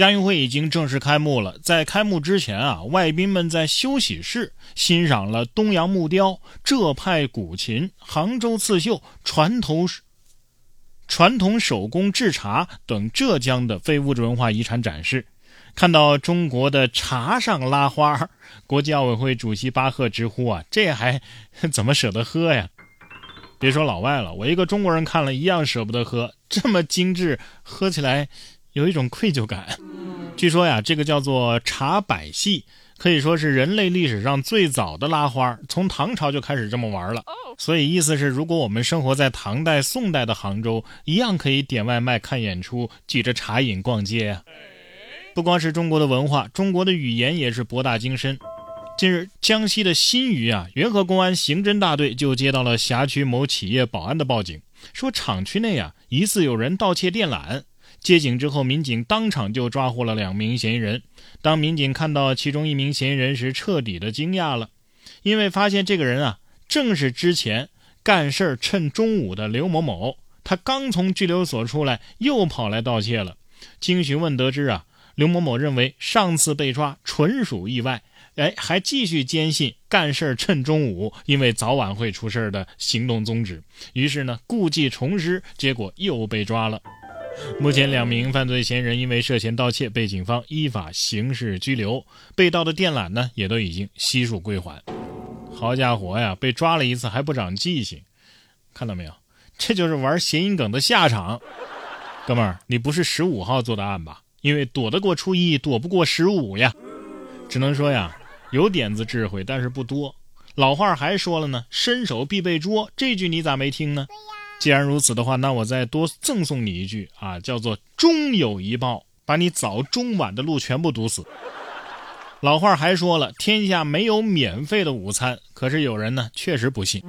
亚运会已经正式开幕了，在开幕之前啊，外宾们在休息室欣赏了东洋木雕、浙派古琴、杭州刺绣、传统传统手工制茶等浙江的非物质文化遗产展示。看到中国的茶上拉花，国际奥委会主席巴赫直呼啊，这还怎么舍得喝呀？别说老外了，我一个中国人看了一样舍不得喝，这么精致，喝起来。有一种愧疚感。据说呀，这个叫做茶百戏，可以说是人类历史上最早的拉花，从唐朝就开始这么玩了。所以意思是，如果我们生活在唐代、宋代的杭州，一样可以点外卖、看演出、举着茶饮逛街呀。不光是中国的文化，中国的语言也是博大精深。近日，江西的新余啊，元和公安刑侦大队就接到了辖区某企业保安的报警，说厂区内啊疑似有人盗窃电缆。接警之后，民警当场就抓获了两名嫌疑人。当民警看到其中一名嫌疑人时，彻底的惊讶了，因为发现这个人啊，正是之前干事趁中午的刘某某。他刚从拘留所出来，又跑来盗窃了。经询问得知啊，刘某某认为上次被抓纯属意外，哎，还继续坚信干事趁中午，因为早晚会出事的行动宗旨。于是呢，故技重施，结果又被抓了。目前，两名犯罪嫌疑人因为涉嫌盗窃被警方依法刑事拘留，被盗的电缆呢也都已经悉数归还。好家伙呀，被抓了一次还不长记性，看到没有？这就是玩谐音梗的下场。哥们儿，你不是十五号做的案吧？因为躲得过初一，躲不过十五呀。只能说呀，有点子智慧，但是不多。老话还说了呢，伸手必被捉，这句你咋没听呢？既然如此的话，那我再多赠送你一句啊，叫做“终有一报”，把你早中晚的路全部堵死。老话还说了，天下没有免费的午餐，可是有人呢确实不信。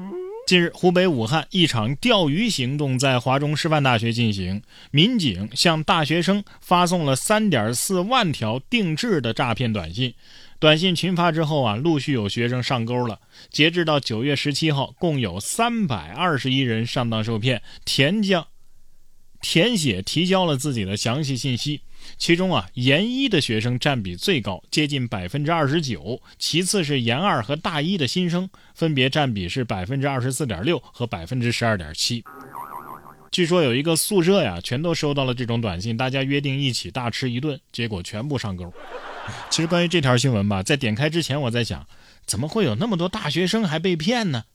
近日，湖北武汉一场钓鱼行动在华中师范大学进行，民警向大学生发送了3.4万条定制的诈骗短信。短信群发之后啊，陆续有学生上钩了。截至到九月十七号，共有三百二十一人上当受骗，填将填写提交了自己的详细信息。其中啊，研一的学生占比最高，接近百分之二十九；其次是研二和大一的新生，分别占比是百分之二十四点六和百分之十二点七。据说有一个宿舍呀，全都收到了这种短信，大家约定一起大吃一顿，结果全部上钩。其实关于这条新闻吧，在点开之前我在想，怎么会有那么多大学生还被骗呢？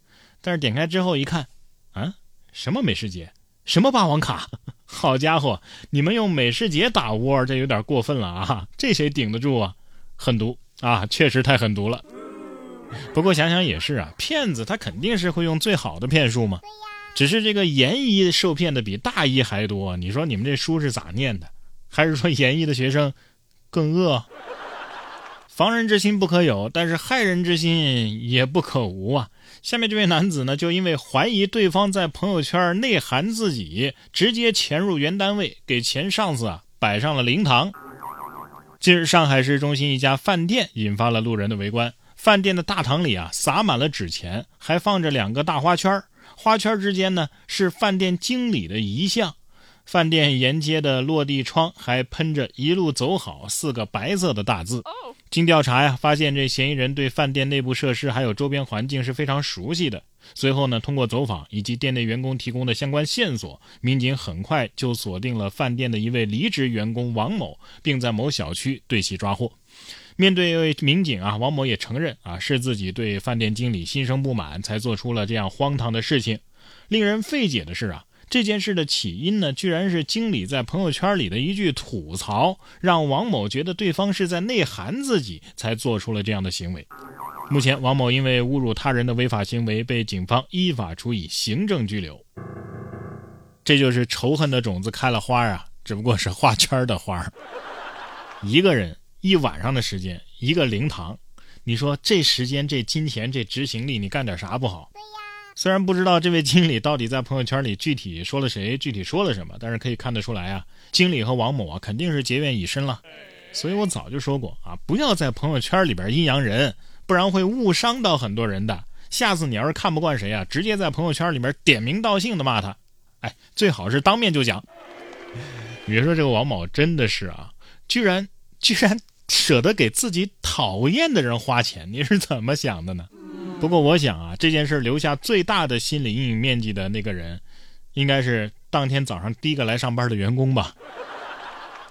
但是点开之后一看，啊，什么美食节，什么霸王卡，好家伙，你们用美食节打窝，这有点过分了啊！这谁顶得住啊？狠毒啊，确实太狠毒了。不过想想也是啊，骗子他肯定是会用最好的骗术嘛。只是这个研一受骗的比大一还多，你说你们这书是咋念的？还是说研一的学生更恶？防人之心不可有，但是害人之心也不可无啊！下面这位男子呢，就因为怀疑对方在朋友圈内涵自己，直接潜入原单位，给前上司啊摆上了灵堂。近日，上海市中心一家饭店引发了路人的围观。饭店的大堂里啊，撒满了纸钱，还放着两个大花圈，花圈之间呢是饭店经理的遗像。饭店沿街的落地窗还喷着“一路走好”四个白色的大字。经调查呀，发现这嫌疑人对饭店内部设施还有周边环境是非常熟悉的。随后呢，通过走访以及店内员工提供的相关线索，民警很快就锁定了饭店的一位离职员工王某，并在某小区对其抓获。面对民警啊，王某也承认啊，是自己对饭店经理心生不满，才做出了这样荒唐的事情。令人费解的是啊。这件事的起因呢，居然是经理在朋友圈里的一句吐槽，让王某觉得对方是在内涵自己，才做出了这样的行为。目前，王某因为侮辱他人的违法行为，被警方依法处以行政拘留。这就是仇恨的种子开了花啊，只不过是画圈的花。一个人一晚上的时间，一个灵堂，你说这时间、这金钱、这执行力，你干点啥不好？虽然不知道这位经理到底在朋友圈里具体说了谁，具体说了什么，但是可以看得出来啊，经理和王某啊肯定是结怨已深了。所以我早就说过啊，不要在朋友圈里边阴阳人，不然会误伤到很多人的。下次你要是看不惯谁啊，直接在朋友圈里面点名道姓的骂他，哎，最好是当面就讲。别说这个王某真的是啊，居然居然舍得给自己讨厌的人花钱，你是怎么想的呢？不过我想啊，这件事留下最大的心理阴影面积的那个人，应该是当天早上第一个来上班的员工吧。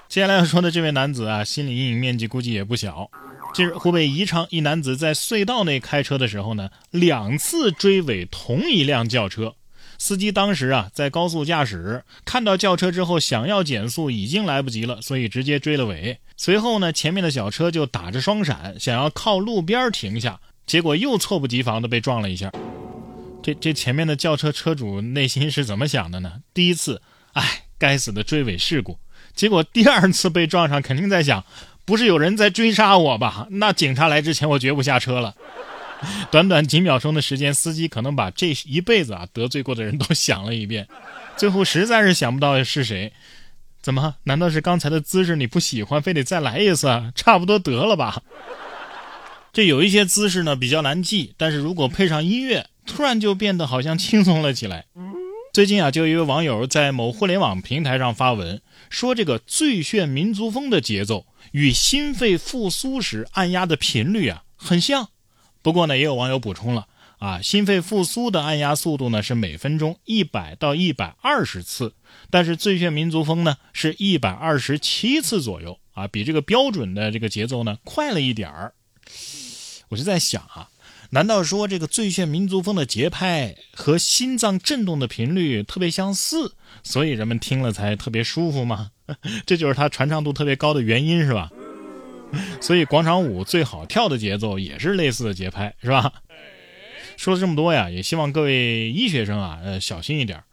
接下来要说的这位男子啊，心理阴影面积估计也不小。近日，湖北宜昌一男子在隧道内开车的时候呢，两次追尾同一辆轿车。司机当时啊在高速驾驶，看到轿车之后想要减速已经来不及了，所以直接追了尾。随后呢，前面的小车就打着双闪，想要靠路边停下，结果又猝不及防的被撞了一下。这这前面的轿车车主内心是怎么想的呢？第一次，哎，该死的追尾事故。结果第二次被撞上，肯定在想，不是有人在追杀我吧？那警察来之前，我绝不下车了。短短几秒钟的时间，司机可能把这一辈子啊得罪过的人都想了一遍，最后实在是想不到是谁。怎么？难道是刚才的姿势你不喜欢，非得再来一次？差不多得了吧？这有一些姿势呢比较难记，但是如果配上音乐，突然就变得好像轻松了起来。最近啊，就有一位网友在某互联网平台上发文，说这个最炫民族风的节奏与心肺复苏时按压的频率啊很像。不过呢，也有网友补充了啊，心肺复苏的按压速度呢是每分钟一百到一百二十次，但是最炫民族风呢是一百二十七次左右啊，比这个标准的这个节奏呢快了一点儿。我就在想啊，难道说这个最炫民族风的节拍和心脏震动的频率特别相似，所以人们听了才特别舒服吗？这就是它传唱度特别高的原因，是吧？所以广场舞最好跳的节奏也是类似的节拍，是吧？说了这么多呀，也希望各位医学生啊，呃，小心一点。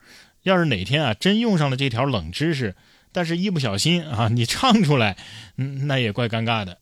要是哪天啊真用上了这条冷知识，但是一不小心啊，你唱出来，嗯，那也怪尴尬的。